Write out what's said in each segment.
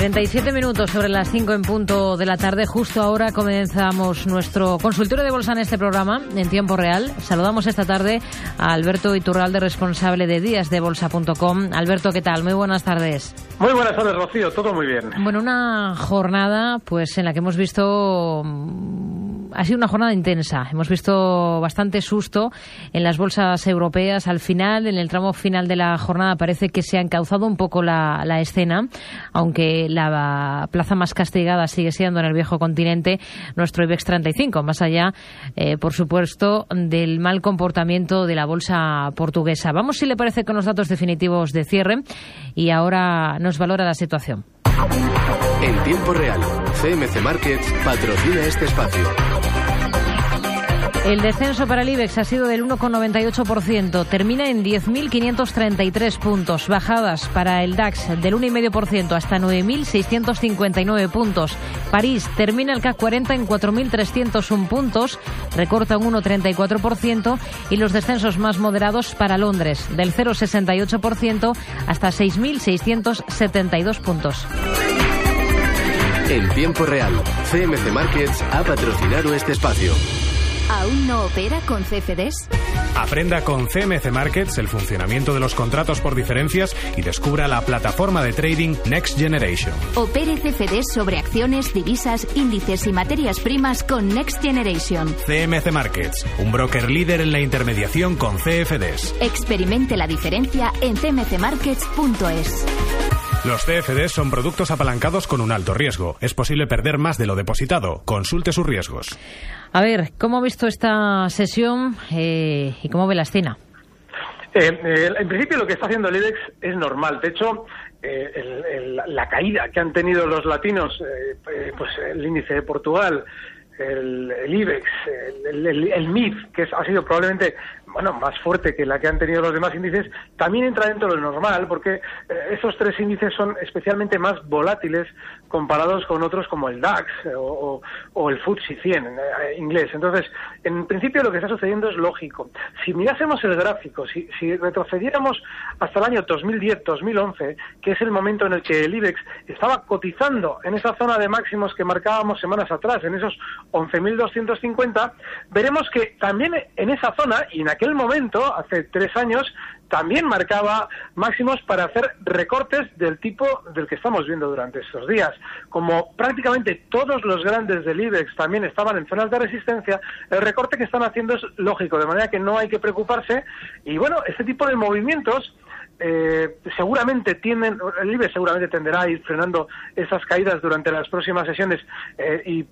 37 minutos sobre las 5 en punto de la tarde. Justo ahora comenzamos nuestro consultorio de bolsa en este programa en tiempo real. Saludamos esta tarde a Alberto Iturralde, responsable de díasdebolsa.com. Alberto, ¿qué tal? Muy buenas tardes. Muy buenas tardes, Rocío. Todo muy bien. Bueno, una jornada pues en la que hemos visto ha sido una jornada intensa. Hemos visto bastante susto en las bolsas europeas. Al final, en el tramo final de la jornada, parece que se ha encauzado un poco la, escena, aunque la plaza más castigada sigue siendo en el viejo continente nuestro IBEX 35, más allá, eh, por supuesto, del mal comportamiento de la bolsa portuguesa. Vamos, si le parece, con los datos definitivos de cierre y ahora nos valora la situación. En tiempo real, CMC Markets patrocina este espacio. El descenso para el IBEX ha sido del 1,98%, termina en 10.533 puntos. Bajadas para el DAX del 1,5% hasta 9.659 puntos. París termina el CAC 40 en 4.301 puntos, recorta un 1,34% y los descensos más moderados para Londres del 0,68% hasta 6.672 puntos. En tiempo real, CMC Markets ha patrocinado este espacio. ¿Aún no opera con CFDs? Aprenda con CMC Markets el funcionamiento de los contratos por diferencias y descubra la plataforma de trading Next Generation. Opere CFDs sobre acciones, divisas, índices y materias primas con Next Generation. CMC Markets, un broker líder en la intermediación con CFDs. Experimente la diferencia en cmcmarkets.es. Los CFDs son productos apalancados con un alto riesgo. Es posible perder más de lo depositado. Consulte sus riesgos. A ver, ¿cómo ha visto esta sesión eh, y cómo ve la escena? Eh, eh, en principio lo que está haciendo el IBEX es normal. De hecho, la caída que han tenido los latinos, pues el índice de Portugal, el, IBEX, el, el, MIF, que ha sido probablemente bueno, más fuerte que la que han tenido los demás índices, también entra dentro de lo normal, porque eh, esos tres índices son especialmente más volátiles comparados con otros como el DAX eh, o, el FTSE 100 en eh, inglés. Entonces, en principio lo que está sucediendo es lógico. Si mirásemos el gráfico, si, retrocediéramos hasta el año 2010-2011, que es el momento en el que el IBEX estaba cotizando en esa zona de máximos que marcábamos semanas atrás, en esos 11.250, veremos que también en esa zona y en momento, hace tres años, también marcaba máximos para hacer recortes del tipo del que estamos viendo durante estos días. Como prácticamente todos los grandes del IBEX también estaban en zonas de resistencia, el recorte que están haciendo es lógico, de manera que no hay que preocuparse. Y bueno, este tipo de movimientos eh, seguramente tienden, el IBEX seguramente tenderá a ir frenando esas caídas durante las próximas sesiones eh, y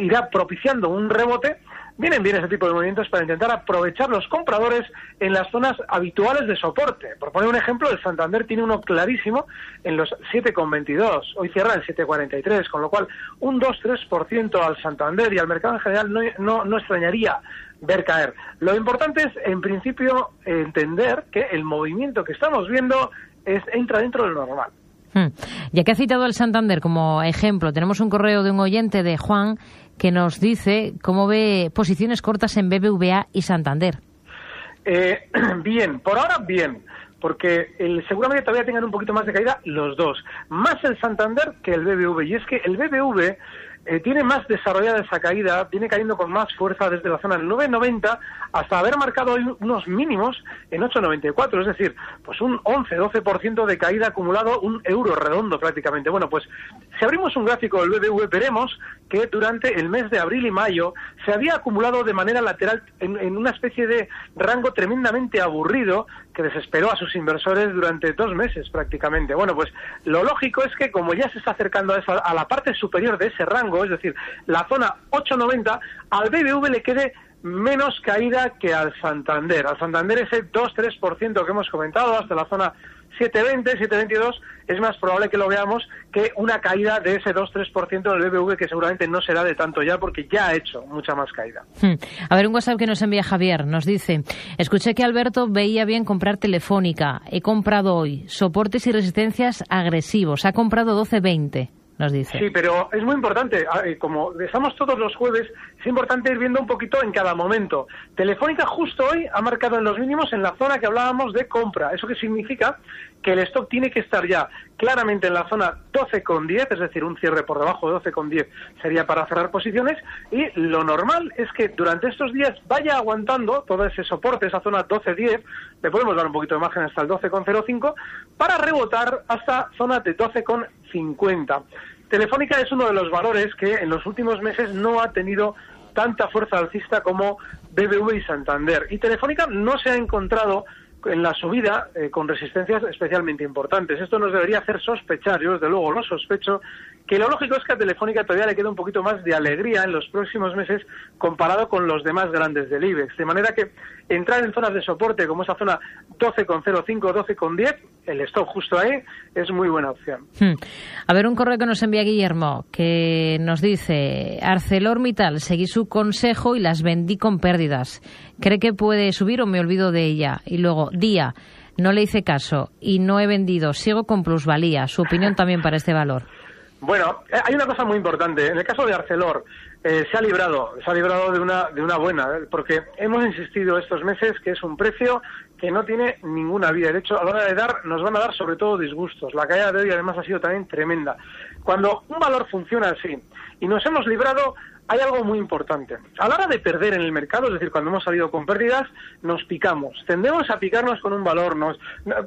irá propiciando un rebote vienen bien ese tipo de movimientos para intentar aprovechar los compradores en las zonas habituales de soporte. Por poner un ejemplo, el Santander tiene uno clarísimo en los 7,22. Hoy cierra en 7,43, con lo cual un 2-3% al Santander y al mercado en general no, no, no extrañaría ver caer. Lo importante es, en principio, entender que el movimiento que estamos viendo es, entra dentro de lo normal. Hmm. Ya que ha citado el Santander como ejemplo, tenemos un correo de un oyente de Juan que nos dice cómo ve posiciones cortas en BBVA y Santander. Eh, bien, por ahora bien, porque el, seguramente todavía tengan un poquito más de caída los dos, más el Santander que el BBV. Y es que el BBV eh, tiene más desarrollada esa caída, viene cayendo con más fuerza desde la zona del 9,90 hasta haber marcado unos mínimos en 8,94, es decir, pues un 11-12% de caída acumulado, un euro redondo prácticamente. Bueno, pues si abrimos un gráfico del BBV veremos que durante el mes de abril y mayo se había acumulado de manera lateral en, una especie de rango tremendamente aburrido que desesperó a sus inversores durante dos meses prácticamente. Bueno, pues lo lógico es que como ya se está acercando a, a la parte superior de ese rango, es decir, la zona 890, al BBV le quede menos caída que al Santander. Al Santander ese 2-3% que hemos comentado hasta la zona 720, 722, es más probable que lo veamos que una caída de ese 2-3% del BBV que seguramente no será de tanto ya porque ya ha hecho mucha más caída. Hmm. A ver, un WhatsApp que nos envía Javier nos dice, escuché que Alberto veía bien comprar Telefónica, he comprado hoy soportes y resistencias agresivos, ha comprado 12-20 nos dice. Sí, pero es muy importante, ah, eh, como estamos todos los jueves, es importante ir viendo un poquito en cada momento. Telefónica justo hoy ha marcado en los mínimos en la zona que hablábamos de compra. ¿Eso qué significa? Que el stock tiene que estar ya claramente en la zona 12,10, es decir, un cierre por debajo de 12,10 sería para cerrar posiciones, y lo normal es que durante estos días vaya aguantando todo ese soporte, esa zona 12,10, le podemos dar un poquito de margen hasta el 12,05, para rebotar hasta zona de 12,50. Telefónica es uno de los valores que en los últimos meses no ha tenido tanta fuerza alcista como BBV y Santander. Y Telefónica no se ha encontrado en la subida eh, con resistencias especialmente importantes. Esto nos debería hacer sospechar, yo desde luego lo sospecho, que lo lógico es que a Telefónica todavía le queda un poquito más de alegría en los próximos meses comparado con los demás grandes del IBEX. De manera que entrar en zonas de soporte como esa zona 12,05, 12,10, el stop justo ahí, es muy buena opción. Hmm. A ver, un correo que nos envía Guillermo, que nos dice, ArcelorMittal, seguí su consejo y las vendí con pérdidas. ¿Cree que puede subir o me olvido de ella? Y luego, día, no le hice caso y no he vendido, sigo con plusvalía. Su opinión también para este valor. Bueno, eh, hay una cosa muy importante. En el caso de Arcelor, eh, se ha librado, se ha librado de una, de una buena, eh, porque hemos insistido estos meses que es un precio que no tiene ninguna vida. De hecho, a la hora de dar, nos van a dar sobre todo disgustos. La caída de hoy además ha sido también tremenda. Cuando un valor funciona así y nos hemos librado, hay algo muy importante. A la hora de perder en el mercado, es decir, cuando hemos salido con pérdidas, nos picamos. Tendemos a picarnos con un valor. Nos,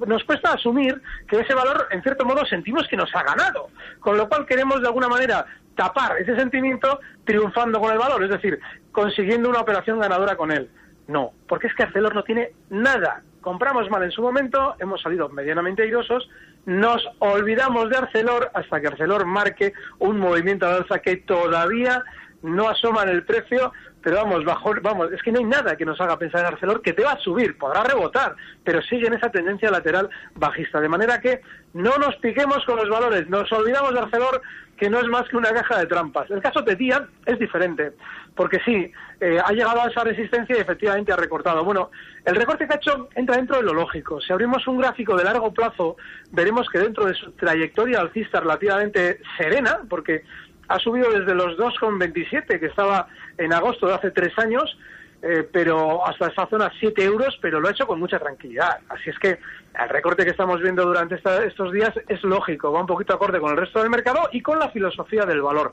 nos cuesta asumir que ese valor, en cierto modo, sentimos que nos ha ganado. Con lo cual queremos, de alguna manera, tapar ese sentimiento triunfando con el valor, es decir, consiguiendo una operación ganadora con él. No, porque es que Arcelor no tiene nada. Compramos mal en su momento, hemos salido medianamente airosos, nos olvidamos de Arcelor hasta que Arcelor marque un movimiento de alza que todavía no asoman el precio, pero vamos, bajo, vamos, es que no hay nada que nos haga pensar en Arcelor que te va a subir, podrá rebotar, pero sigue en esa tendencia lateral bajista. De manera que no nos piquemos con los valores, nos olvidamos de Arcelor, que no es más que una caja de trampas. El caso de Tía es diferente, porque sí, eh, ha llegado a esa resistencia y efectivamente ha recortado. Bueno, el recorte que ha hecho entra dentro de lo lógico. Si abrimos un gráfico de largo plazo, veremos que dentro de su trayectoria alcista relativamente serena, porque ha subido desde los 2,27 que estaba en agosto de hace tres años, eh, pero hasta esa zona 7 euros, pero lo ha hecho con mucha tranquilidad. Así es que el recorte que estamos viendo durante estos días es lógico, va un poquito acorde con el resto del mercado y con la filosofía del valor.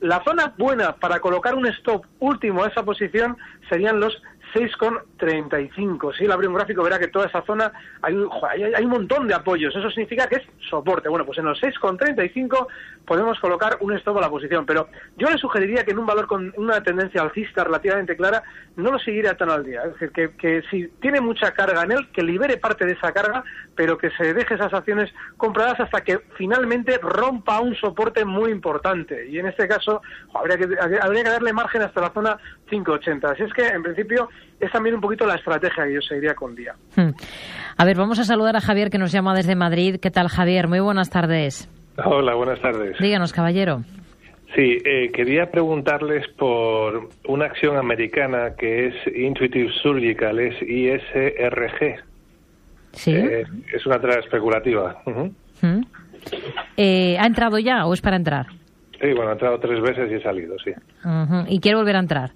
La zona buena para colocar un stop último a esa posición serían los 6,35. Si él abre un gráfico verá que toda esa zona hay, hay, un montón de apoyos. Eso significa que es soporte. Bueno, pues en los 6,35 podemos colocar un stop a la posición. Pero yo le sugeriría que en un valor con una tendencia alcista relativamente clara no lo seguiría tan al día. Es decir, que, que si tiene mucha carga en él, que libere parte de esa carga, pero que se deje esas acciones compradas hasta que finalmente rompa un soporte muy importante. Y en este caso habría que, habría que darle margen hasta la zona 5,80. Así es que, en principio, es también un poquito la estrategia que yo seguiría con día. Hmm. A ver, vamos a saludar a Javier que nos llama desde Madrid. ¿Qué tal, Javier? Muy buenas tardes. Hola, buenas tardes. Díganos, caballero. Sí, eh, quería preguntarles por una acción americana que es Intuitive Surgical, es ISRG. Sí. Eh, es una entrada especulativa. Hmm. Eh, ¿Ha entrado ya o es para entrar? Sí, bueno, ha entrado tres veces y he salido, sí. ¿Y quiere volver a entrar?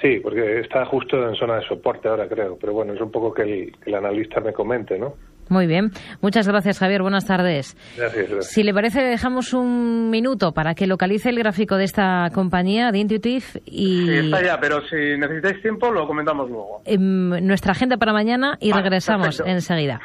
Sí, porque está justo en zona de soporte ahora, creo. Pero bueno, es un poco que el, analista me comente, ¿no? Muy bien. Muchas gracias, Javier. Buenas tardes. Gracias, Si le parece, dejamos un minuto para que localice el gráfico de esta compañía, de Intuitive. Y... Sí, está ya, pero si necesitáis tiempo, lo comentamos luego. En nuestra agenda para mañana y regresamos enseguida.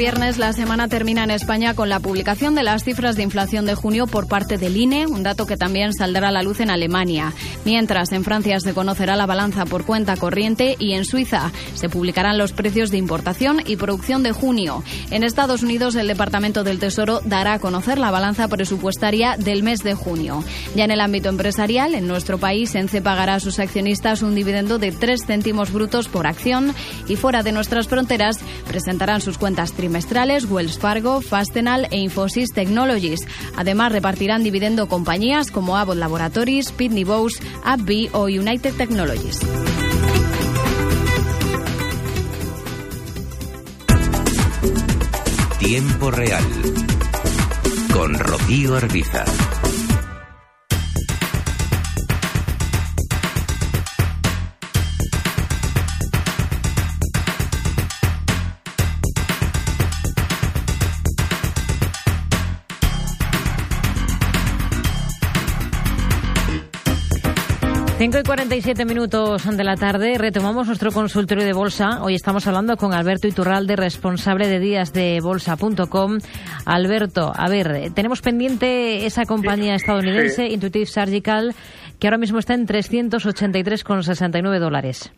bien viernes la semana termina en España con la publicación de las cifras de inflación de junio por parte del INE, un dato que también saldrá a la luz en Alemania. Mientras en Francia se conocerá la balanza por cuenta corriente y en Suiza se publicarán los precios de importación y producción de junio. En Estados Unidos el Departamento del Tesoro dará a conocer la balanza presupuestaria del mes de junio. Ya en el ámbito empresarial, en nuestro país, ENCE pagará a sus accionistas un dividendo de 3 céntimos brutos por acción y fuera de nuestras fronteras presentarán sus cuentas trimestrales Wells Fargo, Fastenal e Infosys Technologies. Además, repartirán dividendo compañías como Abbott Laboratories, Pitney Bowes, AbbVie o United Technologies. Tiempo real con Rocío Arbiza. 5 y 47 minutos de la tarde retomamos nuestro consultorio de bolsa. Hoy estamos hablando con Alberto Iturralde, responsable de días de bolsa.com. Alberto, a ver, tenemos pendiente esa compañía estadounidense, Intuitive Surgical, que ahora mismo está en 383,69 dólares.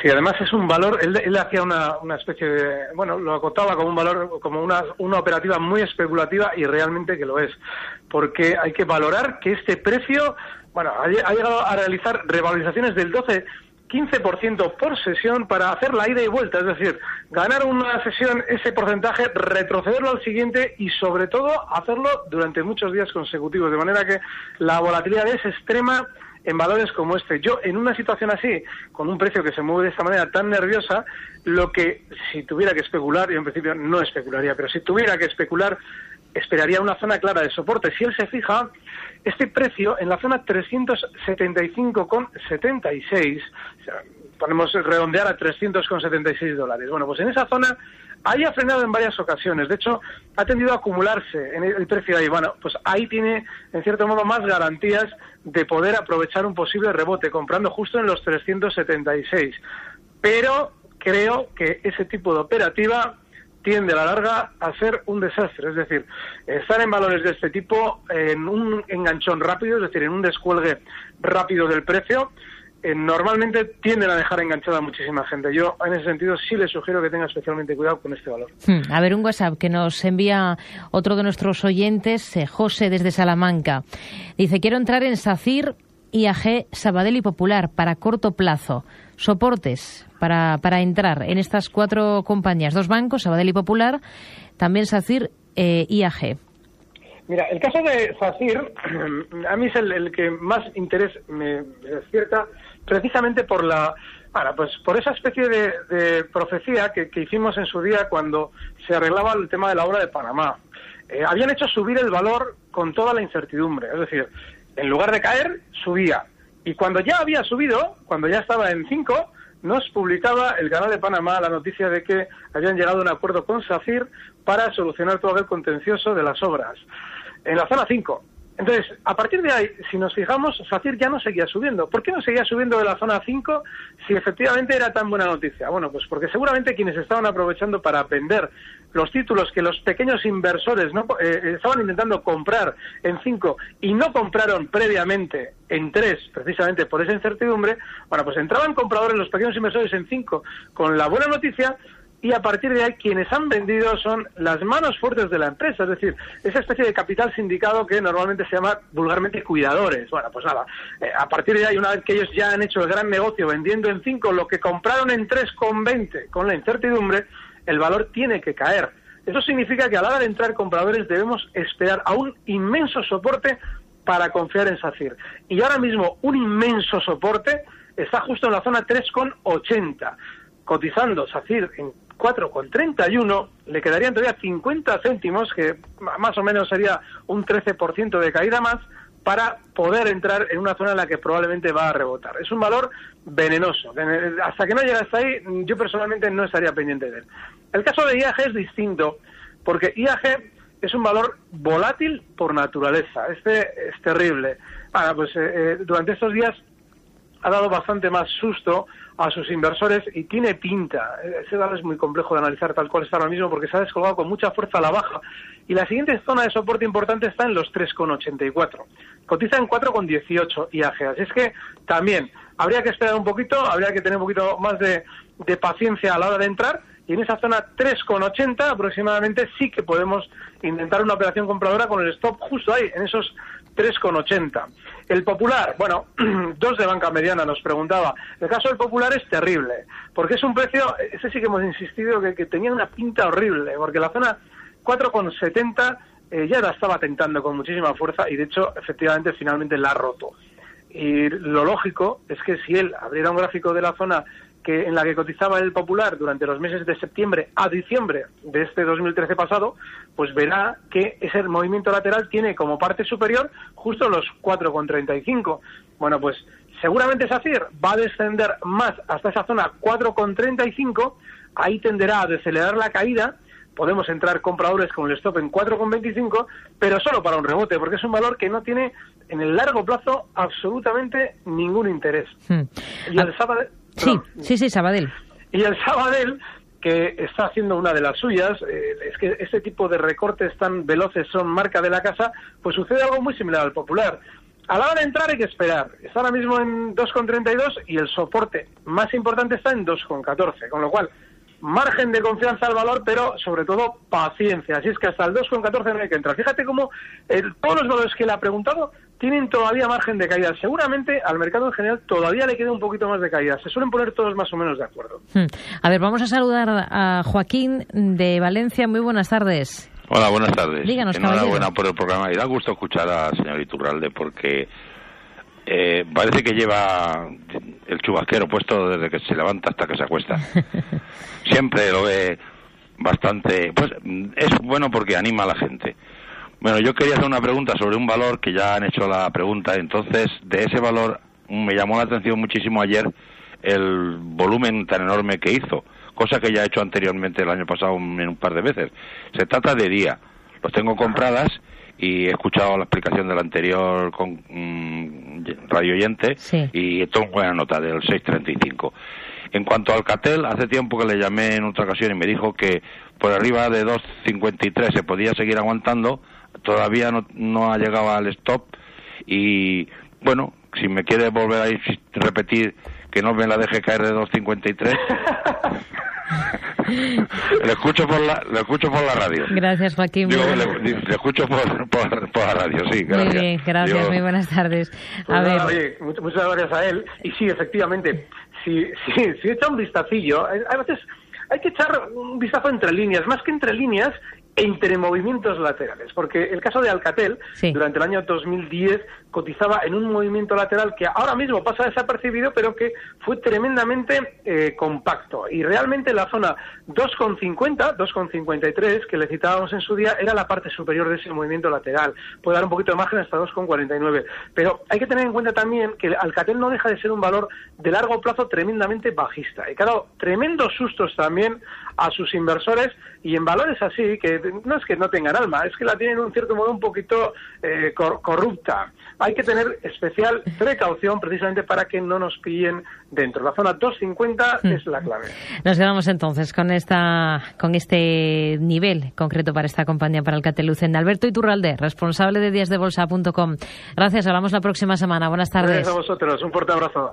Sí, además es un valor, él, hacía una, una, especie de, bueno, lo acotaba como un valor, como una, una operativa muy especulativa y realmente que lo es, porque hay que valorar que este precio bueno, ha, llegado a realizar revalorizaciones del 12 15% por sesión para hacer la ida y vuelta, es decir, ganar una sesión ese porcentaje, retrocederlo al siguiente y sobre todo hacerlo durante muchos días consecutivos, de manera que la volatilidad es extrema en valores como este. Yo, en una situación así, con un precio que se mueve de esta manera tan nerviosa, lo que, si tuviera que especular, yo en principio no especularía, pero si tuviera que especular, esperaría una zona clara de soporte. Si él se fija, este precio en la zona 375,76, o sea, podemos redondear a 300,76 dólares. Bueno, pues en esa zona ahí ha frenado en varias ocasiones. De hecho, ha tendido a acumularse en el precio ahí. Bueno, pues ahí tiene, en cierto modo, más garantías de poder aprovechar un posible rebote, comprando justo en los 376. Pero creo que ese tipo de operativa tiende a la larga a ser un desastre. Es decir, estar en valores de este tipo en un enganchón rápido, es decir, en un descuelgue rápido del precio, eh, normalmente tienden a dejar enganchada a muchísima gente. Yo, en ese sentido, sí le sugiero que tenga especialmente cuidado con este valor. Hmm, a ver, un WhatsApp que nos envía otro de nuestros oyentes, eh, José, desde Salamanca. Dice, quiero entrar en SACIR, IAG, Sabadell y Popular para corto plazo. Soportes para, para entrar en estas cuatro compañías, dos bancos, Sabadell y Popular, también SACIR, eh, IAG. Mira, el caso de SACIR, a mí es el, que más interés me, despierta, precisamente por la, pues por esa especie de, profecía que, hicimos en su día cuando se arreglaba el tema de la obra de Panamá. Eh, habían hecho subir el valor con toda la incertidumbre, es decir, en lugar de caer, subía. Y cuando ya había subido, cuando ya estaba en 5, nos publicaba el canal de Panamá la noticia de que habían llegado a un acuerdo con SACIR para solucionar todo el contencioso de las obras. En la zona 5, entonces, a partir de ahí, si nos fijamos, SACIR ya no seguía subiendo. ¿Por qué no seguía subiendo de la zona 5 si efectivamente era tan buena noticia? Bueno, pues porque seguramente quienes estaban aprovechando para vender los títulos que los pequeños inversores ¿no? Eh, eh, estaban intentando comprar en 5 y no compraron previamente en 3, precisamente por esa incertidumbre, bueno, pues entraban compradores los pequeños inversores en 5 con la buena noticia y a partir de ahí quienes han vendido son las manos fuertes de la empresa, es decir, esa especie de capital sindicado que normalmente se llama vulgarmente cuidadores. Bueno, pues nada, eh, a partir de ahí, una vez que ellos ya han hecho el gran negocio vendiendo en 5 lo que compraron en 3,20 con la incertidumbre, el valor tiene que caer. Eso significa que a la hora de entrar compradores debemos esperar a un inmenso soporte para confiar en SACIR. Y ahora mismo un inmenso soporte está justo en la zona 3,80 cotizando SACIR en 4,31, le quedarían todavía 50 céntimos, que más o menos sería un 13% de caída más, para poder entrar en una zona en la que probablemente va a rebotar. Es un valor venenoso. Hasta que no llegue hasta ahí, yo personalmente no estaría pendiente de él. El caso de IAG es distinto, porque IAG es un valor volátil por naturaleza. Este es terrible. Ahora, pues eh, eh, durante estos días ha dado bastante más susto a sus inversores y tiene pinta. Ese dato es muy complejo de analizar tal cual está ahora mismo porque se ha descolgado con mucha fuerza a la baja. Y la siguiente zona de soporte importante está en los 3,84. Cotiza en 4,18 IAG. Así es que también habría que esperar un poquito, habría que tener un poquito más de, de paciencia a la hora de entrar y en esa zona 3,80 aproximadamente sí que podemos intentar una operación compradora con el stop justo ahí, en esos 3,80. El Popular, bueno, dos de banca mediana nos preguntaba. El caso del Popular es terrible, porque es un precio, ese sí que hemos insistido, que, tenía una pinta horrible, porque la zona 4,70 eh, ya la estaba tentando con muchísima fuerza y de hecho, efectivamente, finalmente la ha roto. Y lo lógico es que si él abriera un gráfico de la zona que en la que cotizaba el Popular durante los meses de septiembre a diciembre de este 2013 pasado, pues verá que ese movimiento lateral tiene como parte superior justo los 4,35. Bueno, pues seguramente SACIR va a descender más hasta esa zona 4,35, ahí tenderá a decelerar la caída, podemos entrar compradores con el stop en 4,25, pero solo para un rebote, porque es un valor que no tiene en el largo plazo absolutamente ningún interés. Hmm. Y el sábado Sí, sí, sí, Sabadell. Y el Sabadell, que está haciendo una de las suyas, eh, es que este tipo de recortes tan veloces son marca de la casa, pues sucede algo muy similar al popular. A la hora de entrar hay que esperar. Está ahora mismo en 2,32 y el soporte más importante está en 2,14, con lo cual margen de confianza al valor, pero sobre todo paciencia. Así es que hasta el 2,14 no hay que entrar. Fíjate cómo todos los valores que le ha preguntado tienen todavía margen de caída. Seguramente al mercado en general todavía le queda un poquito más de caída. Se suelen poner todos más o menos de acuerdo. Hmm. A ver, vamos a saludar a Joaquín de Valencia. Muy buenas tardes. Hola, buenas tardes. Díganos, Enhorabuena por el programa y da gusto escuchar al señor Iturralde porque eh, parece que lleva el chubasquero puesto desde que se levanta hasta que se acuesta. Siempre lo ve bastante. Pues es bueno porque anima a la gente. Bueno, yo quería hacer una pregunta sobre un valor que ya han hecho la pregunta. Entonces, de ese valor me llamó la atención muchísimo ayer el volumen tan enorme que hizo, cosa que ya he hecho anteriormente el año pasado en un par de veces. Se trata de día. Los tengo compradas y he escuchado la explicación del anterior con mm, radio oyente y tomo buena nota del 635. En cuanto al Catel, hace tiempo que le llamé en otra ocasión y me dijo que por arriba de 2.53 se podía seguir aguantando, todavía no, no ha llegado al stop y bueno, si me quiere volver a repetir que no me la deje caer de 2.53. le escucho por la le escucho por la radio. Gracias, Joaquín. le, escucho por, por, la radio, sí, gracias. Muy bien, gracias, muy buenas tardes. A pues ver. oye, muchas gracias a él. Y sí, efectivamente, si, si, si echa un vistacillo, a veces hay que echar un vistazo entre líneas, más que entre líneas, entre movimientos laterales, porque el caso de Alcatel durante el año 2010 cotizaba en un movimiento lateral que ahora mismo pasa desapercibido, pero que fue tremendamente eh, compacto. Y realmente la zona 2,50, 2,53 que le citábamos en su día era la parte superior de ese movimiento lateral. Puede dar un poquito de margen hasta 2,49. Pero hay que tener en cuenta también que Alcatel no deja de ser un valor de largo plazo tremendamente bajista. Y claro, tremendos sustos también a sus inversores y en valores así, que no es que no tengan alma, es que la tienen un cierto modo un poquito eh, corrupta. Hay que tener especial precaución precisamente para que no nos pillen dentro. La zona 250 hmm. es la clave. Nos quedamos entonces con esta con este nivel concreto para esta compañía, para el Catelucen. Alberto Iturralde, responsable de díasdebolsa.com. Gracias, hablamos la próxima semana. Buenas tardes. Gracias a vosotros, un fuerte abrazo.